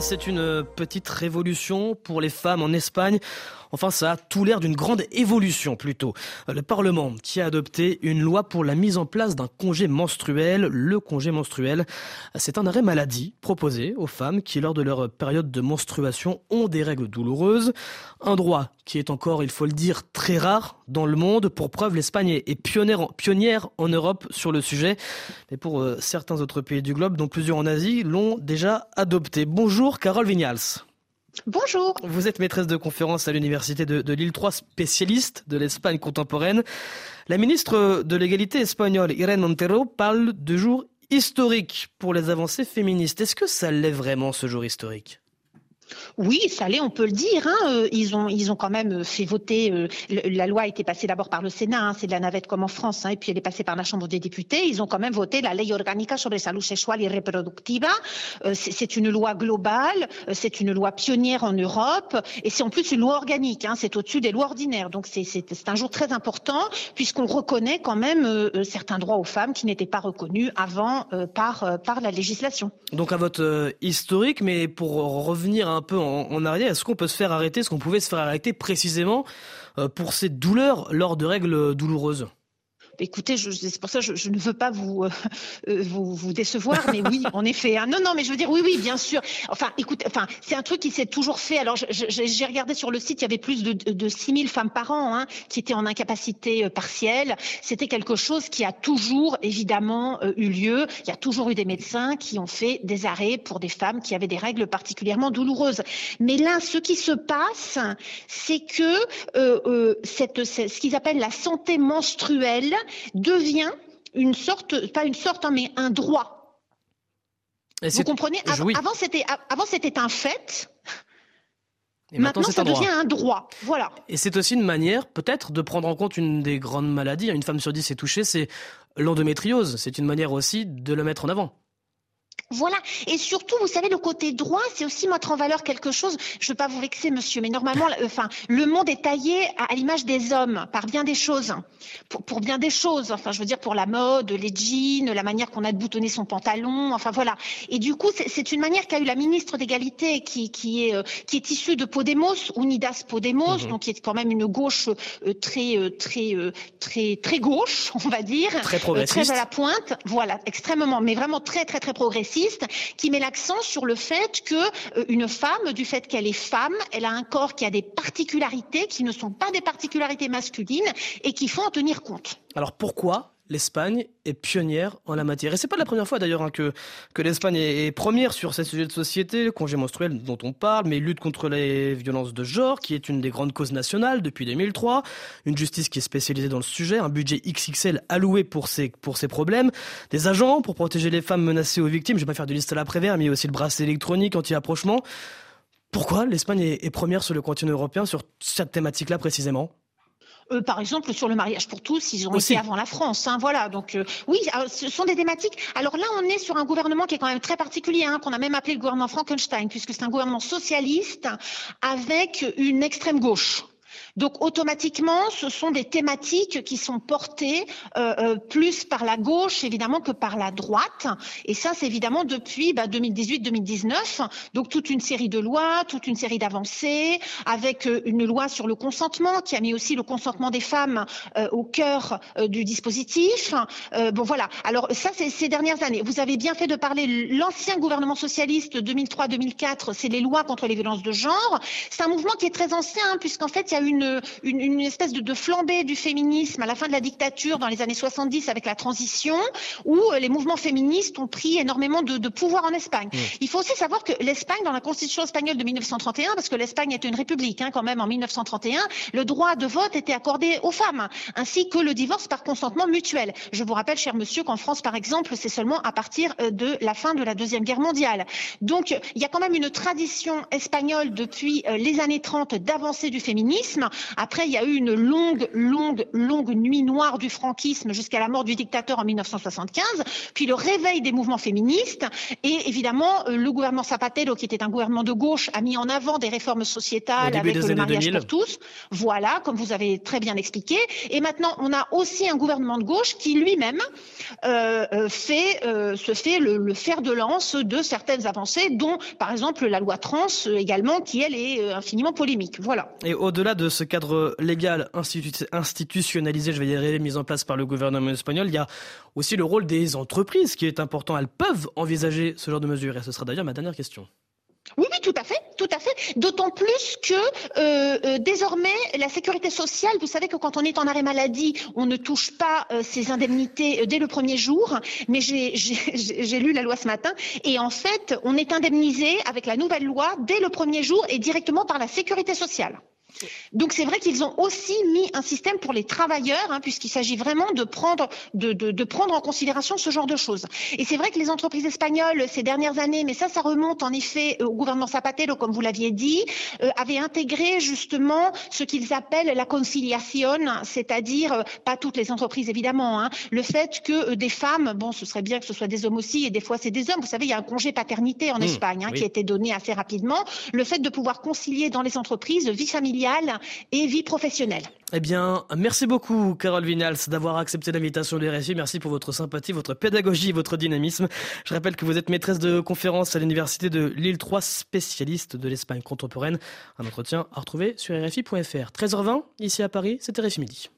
C'est une petite révolution pour les femmes en Espagne. Enfin, ça a tout l'air d'une grande évolution plutôt. Le Parlement qui a adopté une loi pour la mise en place d'un congé menstruel. Le congé menstruel, c'est un arrêt maladie proposé aux femmes qui, lors de leur période de menstruation, ont des règles douloureuses. Un droit qui est encore, il faut le dire, très rare dans le monde. Pour preuve, l'Espagne est pionnière, en Europe sur le sujet. Mais pour euh, certains autres pays du globe, dont plusieurs en Asie, l'ont déjà adopté. Bonjour, Carole Vignals. Bonjour. Vous êtes maîtresse de conférence à l'université de, Lille 3, spécialiste de l'Espagne contemporaine. La ministre de l'égalité espagnole, Irene Montero, parle de jour historique pour les avancées féministes. Est-ce que ça l'est vraiment ce jour historique? Oui, ça l'est, on peut le dire. Hein. Euh, ils, ont, ils ont quand même euh, fait voter. Euh, la loi a été passée d'abord par le Sénat, hein, c'est de la navette comme en France, hein, et puis elle est passée par la Chambre des députés. Ils ont quand même voté la Ley Orgánica sobre salud sexual y reproductiva. c'est une loi globale, c'est une loi pionnière en Europe, et c'est en plus une loi organique. c'est au-dessus des lois ordinaires. Donc c'est un jour très important puisqu'on reconnaît quand même certains droits aux femmes qui n'étaient pas reconnus avant par, par la législation. Donc un vote historique, mais pour revenir un peu en, arrière, est-ce qu'on peut se faire arrêter, est-ce qu'on pouvait se faire arrêter précisément euh, pour ces douleurs lors de règles douloureuses? Écoutez, c'est pour ça que je, ne veux pas vous, euh, euh, vous, vous décevoir, mais oui, en effet. Hein. Non, non, mais je veux dire, oui, oui, bien sûr. Enfin, écoute, enfin, c'est un truc qui s'est toujours fait. Alors, j'ai regardé sur le site, il y avait plus de, de 6000 femmes par an hein, qui étaient en incapacité euh, partielle. C'était quelque chose qui a toujours, évidemment, eu lieu. Il y a toujours eu des médecins qui ont fait des arrêts pour des femmes qui avaient des règles particulièrement douloureuses. Mais là, ce qui se passe, c'est que euh, cette, ce qu'ils appellent la santé menstruelle devient une sorte, pas une sorte, hein, mais un droit. Vous comprenez? Avant, c'était avant c'était un fait. Et maintenant, ça devient un droit. Voilà. Et c'est aussi une manière, peut-être, de prendre en compte une des grandes maladies. Une femme sur dix est touchée, c'est l'endométriose. C'est une manière aussi de le mettre en avant. Voilà. Et surtout, vous savez, le côté droit, c'est aussi mettre en valeur quelque chose. Je ne veux pas vous vexer, monsieur, mais normalement, enfin, le monde est taillé à, l'image des hommes par bien des choses, pour, bien des choses. Enfin, je veux dire pour la mode, les jeans, la manière qu'on a de boutonner son pantalon. Enfin, voilà. Et du coup, c'est une manière qu'a eu la ministre d'égalité, qui, qui est euh, qui est issue de Podemos, Unidas Podemos, mhm. donc qui est quand même une gauche euh, très euh, très très très gauche, on va dire, très progressiste, très à la pointe. Voilà, extrêmement, mais vraiment très très très progressiste qui met l'accent sur le fait que euh, une femme, du fait qu'elle est femme, elle a un corps qui a des particularités qui ne sont pas des particularités masculines et qu'il faut en tenir compte. Alors pourquoi l'Espagne est pionnière en la matière. Et c'est pas la première fois d'ailleurs hein, que, que l'Espagne est, première sur ces sujets de société, le congé menstruel dont on parle, mais lutte contre les violences de genre, qui est une des grandes causes nationales depuis 2003, une justice qui est spécialisée dans le sujet, un budget XXL alloué pour ces, pour ces problèmes, des agents pour protéger les femmes menacées aux victimes, je vais pas faire de liste à la prévère, mais aussi le bracelet électronique anti-approchement. Pourquoi l'Espagne est première sur le continent européen sur cette thématique-là précisément? Par exemple, sur le mariage pour tous, ils ont été avant la France. Hein, voilà. Donc euh, oui, ah, ce sont des thématiques. Alors là, on est sur un gouvernement qui est quand même très particulier, hein, qu'on a même appelé le gouvernement Frankenstein, puisque c'est un gouvernement socialiste avec une extrême gauche. Donc automatiquement, ce sont des thématiques qui sont portées euh, euh, plus par la gauche évidemment que par la droite. Et ça, c'est évidemment depuis 2018-2019. Bah, Donc toute une série de lois, toute une série d'avancées, avec euh, une loi sur le consentement qui a mis aussi le consentement des femmes au cœur du dispositif. bon voilà. Alors ça, c'est ces dernières années. Vous avez bien fait de parler l'ancien gouvernement socialiste 2003-2004. C'est les lois contre les violences de genre. C'est un mouvement qui est très ancien hein, puisqu'en fait, il y a une une, espèce de, flambée du féminisme à la fin de la dictature dans les années 70 avec la transition, où euh, les mouvements féministes ont pris énormément de, pouvoir en Espagne. Il faut aussi savoir que l'Espagne, dans la constitution espagnole de 1931, parce que l'Espagne était une république hein, quand même en 1931, le droit de vote était accordé aux femmes, ainsi que le divorce par consentement mutuel. Je vous rappelle, cher monsieur, qu'en France, par exemple, c'est seulement à partir euh, de la fin de la Deuxième Guerre mondiale. Donc, il y a quand même une tradition espagnole depuis euh, les années 30 d'avancée du féminisme Après, il y a eu une longue, longue, longue nuit noire du franquisme jusqu'à la mort du dictateur en 1975, puis le réveil des mouvements féministes. Et évidemment, euh, le gouvernement Zapatero, qui était un gouvernement de gauche, a mis en avant des réformes sociétales avec le mariage pour tous. Voilà, comme vous avez très bien expliqué. Et maintenant, on a aussi un gouvernement de gauche qui lui-même euh, euh, fait, se fait le, le fer de lance de certaines avancées, dont par exemple la loi trans également, qui elle est infiniment polémique. Voilà. Et au-delà de ce cadre légal institutionnalisé, je vais dire, mis en place par le gouvernement espagnol, il y a aussi le rôle des entreprises qui est important. Elles peuvent envisager ce genre de mesures. Et ce sera d'ailleurs ma dernière question. Oui, oui, tout à fait, tout à fait. D'autant plus que euh, euh, désormais, la sécurité sociale, vous savez que quand on est en arrêt maladie, on ne touche pas euh, ses indemnités dès le premier jour. Mais j'ai lu la loi ce matin, et en fait, on est indemnisé avec la nouvelle loi dès le premier jour et directement par la sécurité sociale. Donc c'est vrai qu'ils ont aussi mis un système pour les travailleurs, hein, puisqu'il s'agit vraiment de prendre, de, de, de, prendre en considération ce genre de choses. Et c'est vrai que les entreprises espagnoles ces dernières années, mais ça, ça remonte en effet au gouvernement Zapatero, comme vous l'aviez dit, euh, avaient intégré justement ce qu'ils appellent la conciliation, c'est-à-dire euh, pas toutes les entreprises évidemment, hein, le fait que euh, des femmes, bon, ce serait bien que ce soit des hommes aussi, et des fois c'est des hommes. Vous savez, il y a un congé paternité en mmh, Espagne hein, qui a été donné assez rapidement. Le fait de pouvoir concilier dans les entreprises vie familiale et vie professionnelle. Eh bien, merci beaucoup, Carole Vinals, d'avoir accepté l'invitation de RFI. Merci pour votre sympathie, votre pédagogie votre dynamisme. Je rappelle que vous êtes maîtresse de conférence à l'Université de Lille 3, spécialiste de l'Espagne contemporaine. Un entretien à retrouver sur RFI.fr. 13h20, ici à Paris, c'était RFI Midi.